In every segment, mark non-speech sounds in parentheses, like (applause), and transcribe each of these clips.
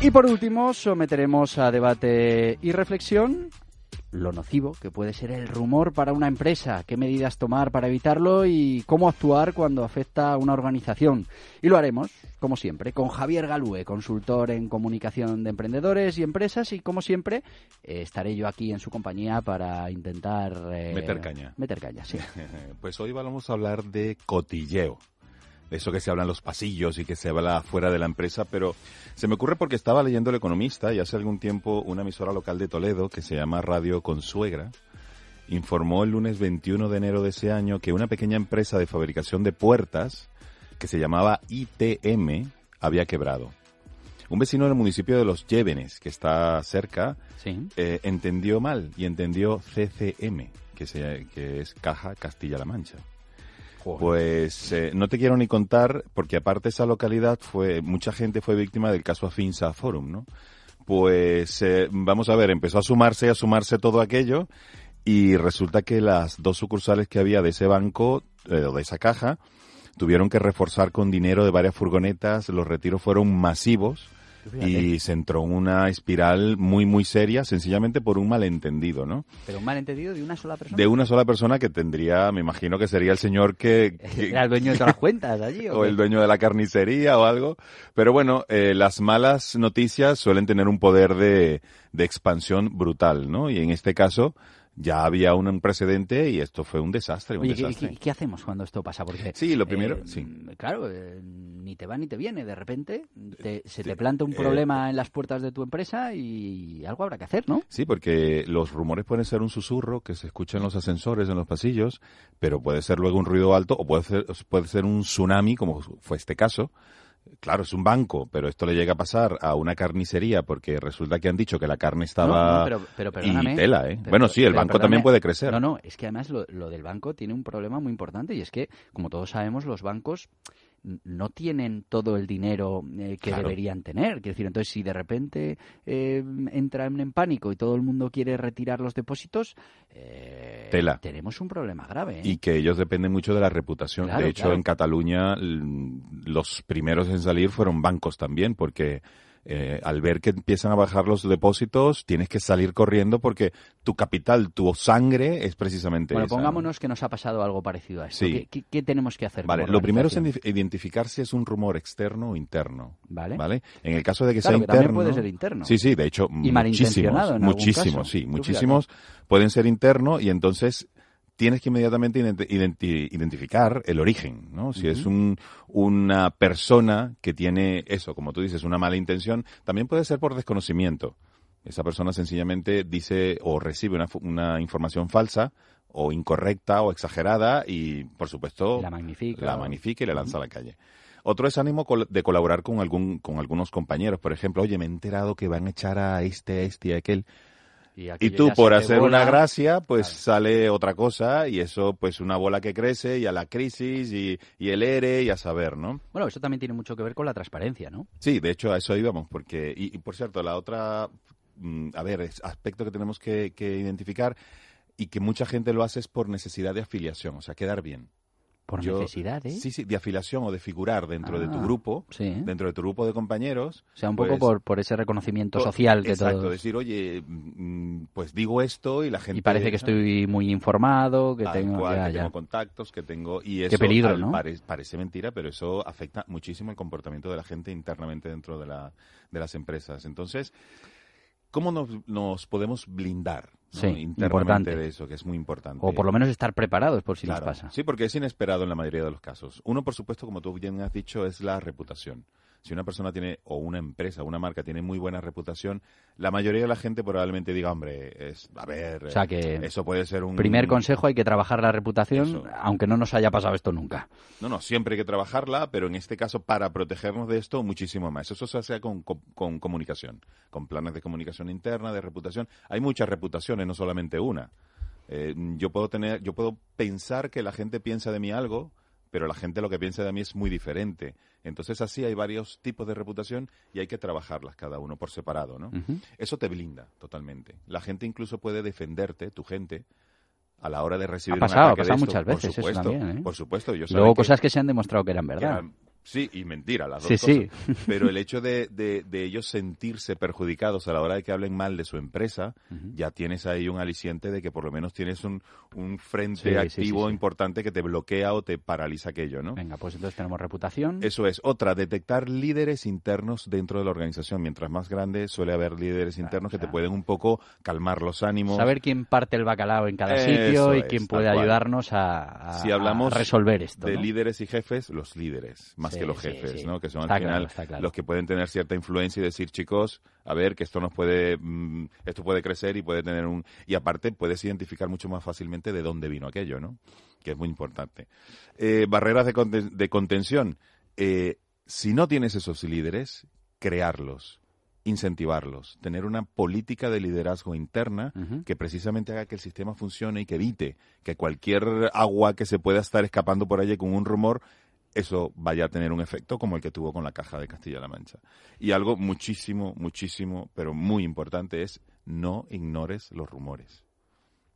Y por último, someteremos a debate y reflexión lo nocivo que puede ser el rumor para una empresa, qué medidas tomar para evitarlo y cómo actuar cuando afecta a una organización. Y lo haremos, como siempre, con Javier Galúe, consultor en comunicación de emprendedores y empresas y como siempre eh, estaré yo aquí en su compañía para intentar... eh, meter caña. Meter caña, sí. (laughs) pues hoy vamos a hablar de cotilleo eso que se habla en los pasillos y que se habla fuera de la empresa, pero se me ocurre porque estaba leyendo El Economista y hace algún tiempo una emisora local de Toledo que se llama Radio Consuegra informó el lunes 21 de enero de ese año que una pequeña empresa de fabricación de puertas que se llamaba ITM había quebrado. Un vecino del municipio de Los Llévenes, que está cerca, sí. eh, entendió mal y entendió CCM, que, se, que es Caja Castilla-La Mancha. Pues eh, no te quiero ni contar, porque aparte esa localidad fue, mucha gente fue víctima del caso Afinsa Forum, ¿no? Pues eh, vamos a ver, empezó a sumarse y a sumarse todo aquello y resulta que las dos sucursales que había de ese banco, eh, de esa caja, tuvieron que reforzar con dinero de varias furgonetas, los retiros fueron masivos y se entró en una espiral muy, muy seria, sencillamente por un malentendido, ¿no? Pero un malentendido de una sola persona. De una sola persona que tendría, me imagino que sería el señor que... (laughs) que Era el dueño de todas las cuentas allí. ¿o, (laughs) o el dueño de la carnicería o algo. Pero bueno, eh, las malas noticias suelen tener un poder de, de expansión brutal, ¿no? Y en este caso ya había un precedente y esto fue un desastre. Un Oye, desastre. ¿qué, qué, hacemos cuando esto pasa? Porque, sí, lo primero, eh, sí. Claro, eh, ni te va ni te viene. De repente te, se te planta un problema eh, en las puertas de tu empresa y algo habrá que hacer, ¿no? Sí, porque los rumores pueden ser un susurro que se escucha en los ascensores, en los pasillos, pero puede ser luego un ruido alto o puede ser, puede ser un tsunami, como fue este caso. Claro, es un banco, pero esto le llega a pasar a una carnicería porque resulta que han dicho que la carne estaba no, no, pero, pero perdóname, y tela, ¿eh? Pero, bueno, sí, el banco también puede crecer. No, no, es que además lo, lo, del banco tiene un problema muy importante y es que, como todos sabemos, los bancos no tienen todo el dinero eh, que Claro. deberían tener. Quiero decir, entonces, si de repente eh, entran en pánico y todo el mundo quiere retirar los depósitos, eh, Tela. tenemos un problema grave. ¿eh? Y que ellos dependen mucho de la reputación. Claro, de hecho, claro. en Cataluña los primeros en salir fueron bancos también, porque eh, al ver que empiezan a bajar los depósitos, tienes que salir corriendo porque tu capital, tu sangre es precisamente Bueno, esa, ¿no? pongámonos que nos ha pasado algo parecido a esto. Sí. ¿Qué, qué, qué tenemos que hacer? Vale, lo primero es identificar si es un rumor externo o interno. Vale. ¿Vale? En el caso de que Claro, sea que también interno. puede ser interno. Sí, sí, de hecho, Y en muchísimos, muchísimos, caso. sí, muchísimos pueden ser internos y entonces tienes que inmediatamente identi- identi- identificar el origen, ¿no? Si es un, una persona que tiene eso, como tú dices, una mala intención, también puede ser por desconocimiento. Esa persona sencillamente dice o recibe una, una información falsa o incorrecta o exagerada y, por supuesto, La magnifica. la magnifica y la lanza a la calle. Otro es ánimo col- de colaborar con algún con algunos compañeros. Por ejemplo, oye, me he enterado que van a echar a este, a este y a aquel. Y tú, por hace hacer bola. una gracia, pues Claro. sale otra cosa y eso, pues una bola que crece y a la crisis y, y el ERE y a saber, ¿no? Bueno, eso también tiene mucho que ver con la transparencia, ¿no? Sí, de hecho a eso íbamos, porque, y, y por cierto, la otra, mm, a ver, es aspecto que tenemos que, que identificar y que mucha gente lo hace es por necesidad de afiliación, o sea, quedar bien. Por Yo- necesidad, ¿eh? Sí, sí, de afiliación o de figurar dentro de tu Ah, grupo, sí. dentro de tu grupo de compañeros. O sea, un poco pues, por, por ese reconocimiento social que Exacto, todos... decir, oye, mm, pues digo esto y la gente... Y parece que estoy muy informado, que tengo... cual, ya, que ya. tengo contactos, que tengo... Y eso peligro, al- ¿no? pare- parece mentira, pero eso afecta muchísimo el comportamiento de la gente internamente dentro de, la, de las empresas. Entonces, ¿cómo nos, nos podemos blindar ¿no? Sí, internamente importante. de eso? Que es muy importante. O por lo menos estar preparados por si Claro. nos pasa. Sí, porque es inesperado en la mayoría de los casos. Uno, por supuesto, como tú bien has dicho, es la reputación. Si una persona tiene, o una empresa, una marca tiene muy buena reputación, la mayoría de la gente probablemente diga, hombre, es, a ver, O sea que- eso puede ser un... Primer consejo, hay que trabajar la reputación, Eso. aunque no nos haya pasado esto nunca. No, no, siempre hay que trabajarla, pero en este caso, para protegernos de esto, muchísimo más. Eso se hace con, con- con comunicación, con planes de comunicación interna, de reputación. Hay muchas no solamente una. Eh, yo puedo tener, yo puedo pensar que la gente piensa de mí algo, pero la gente lo que piensa de mí es muy diferente. Entonces así hay varios tipos de reputación y hay que trabajarlas cada uno por separado, ¿no? Eso te blinda totalmente. La gente incluso puede defenderte, tu gente, a la hora de recibir Ha pasado, un ha de pasado esto. muchas Por veces eso supuesto, también, ¿eh? Por supuesto. Yo Luego cosas que se han demostrado que eran verdad. eran- Sí, y mentira, las dos sí, cosas. Sí. Pero el hecho de, de, de, ellos sentirse perjudicados a la hora de que hablen mal de su empresa, uh -huh. ya tienes ahí un aliciente de que por lo menos tienes un, un frente sí, activo importante que te bloquea o te paraliza aquello, ¿no? Venga, pues entonces tenemos reputación. Eso es. Otra, detectar líderes internos dentro de la organización. Mientras más grande, suele haber líderes claro, internos que sea, te pueden un poco calmar los ánimos. Saber quién parte el bacalao en cada Eso sitio y quién puede ayudarnos a, a- si hablamos a resolver esto. de ¿no? líderes y jefes, los líderes, más Sí, que los jefes, sí. ¿no? Que son Está al final claro, está claro. los que pueden tener cierta influencia y decir, chicos, a ver, que esto nos puede, mm, esto puede crecer y puede tener un, y aparte puedes identificar mucho más fácilmente de dónde vino aquello, ¿no? Que es muy importante. Eh, barreras de, conten- de contención. Eh, si no tienes esos líderes, crearlos, incentivarlos, tener una política de liderazgo interna que precisamente haga que el sistema funcione y que evite que cualquier agua que se pueda estar escapando por allí con un rumor, eso vaya a tener un efecto como el que tuvo con la caja de Castilla-La Mancha. Y algo muchísimo, muchísimo, pero muy importante es no ignores los rumores.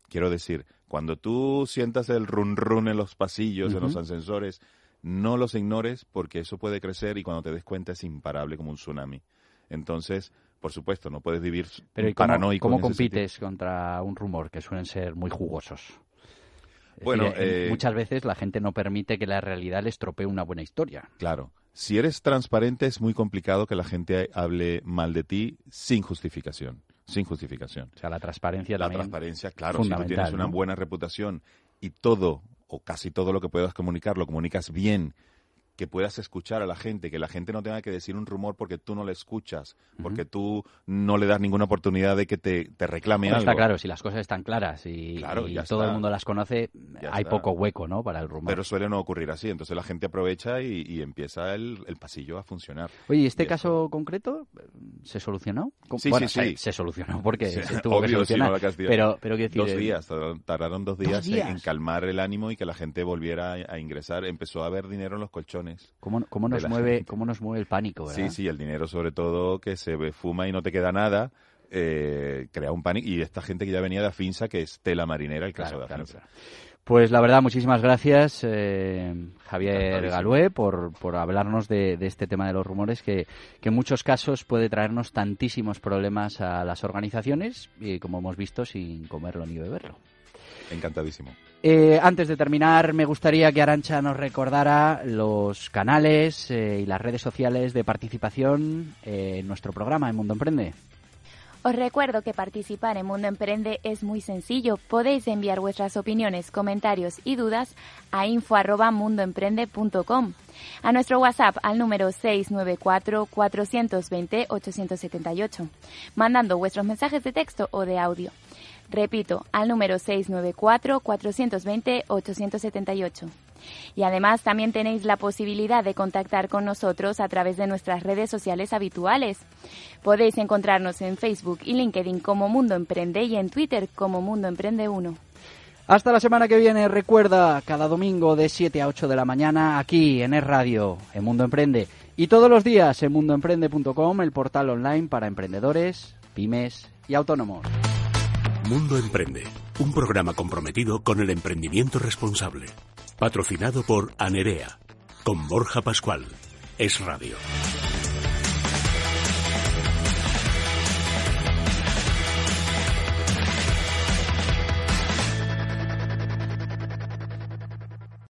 Quiero decir, cuando tú sientas el run run en los pasillos, en los ascensores, no los ignores porque eso puede crecer y cuando te des cuenta es imparable como un tsunami. Entonces, por supuesto, no puedes vivir Pero ¿y cómo, paranoico. cómo sentido. compites contra un rumor que suelen ser muy jugosos? Bueno, decir, eh, muchas veces la gente no permite que la realidad le estropee una buena historia. Claro. Si eres transparente es muy complicado que la gente hable mal de ti sin justificación. Sin justificación. O sea, la transparencia La también. transparencia, claro, si tú tienes una ¿no? buena reputación y todo o casi todo lo que puedas comunicar lo comunicas bien, que puedas escuchar a la gente, que la gente no tenga que decir un rumor porque tú no le escuchas, porque tú no le das ninguna oportunidad de que te, te reclame Bueno, algo. está claro, si las cosas están claras y, Claro, y ya todo está. el mundo las conoce, Ya hay está. poco hueco, ¿no? Para el rumor. Pero suele no ocurrir así, entonces la gente aprovecha y, y empieza el, el pasillo a funcionar. Oye, ¿y este Y caso concreto eh, se solucionó? ¿Cómo- Sí, bueno, sí, sí. Se, solucionó porque Sí, se (laughs) tuvo que si solucionar. no pero, pero quiero decir, Dos eh, días, tardaron, dos días, en- calmar el ánimo y que la gente volviera a, a ingresar. Empezó a haber dinero en los colchones. ¿Cómo, cómo nos mueve, gente. ¿Cómo nos mueve el pánico? Sí, ¿verdad? sí, el dinero sobre todo que se fuma y no te queda nada, eh, crea un pánico. Y esta gente que ya venía de Afinsa, que es tela marinera, el caso Claro, de Afinsa. claro. Pues la verdad, muchísimas gracias, eh, Javier. Galué, por, por hablarnos de, de este tema de los rumores, que, que en muchos casos puede traernos tantísimos problemas a las organizaciones, y como hemos visto, sin comerlo ni beberlo. Encantadísimo. Eh, antes de terminar, me gustaría que Arancha nos recordara los canales eh, y las redes sociales de participación eh, en nuestro programa en Mundo Emprende. Os recuerdo que participar en Mundo Emprende es muy sencillo. Podéis enviar vuestras opiniones, comentarios y dudas a info@mundoemprende.com, a nuestro WhatsApp al número 694-420-878, mandando vuestros mensajes de texto o de audio. Repito, al número 694-420-878. Y además también tenéis la posibilidad de contactar con nosotros a través de nuestras redes sociales habituales. Podéis encontrarnos en Facebook y LinkedIn como Mundo Emprende y en Twitter como Mundo Emprende 1. Hasta la semana que viene, recuerda, cada domingo de 7 a 8 de la mañana, aquí en Es Radio, en Mundo Emprende. Y todos los días en mundoemprende.com, el portal online para emprendedores, pymes y autónomos. Mundo Emprende, un programa comprometido con el emprendimiento responsable. Patrocinado por Anerea, con Borja Pascual. Es Radio.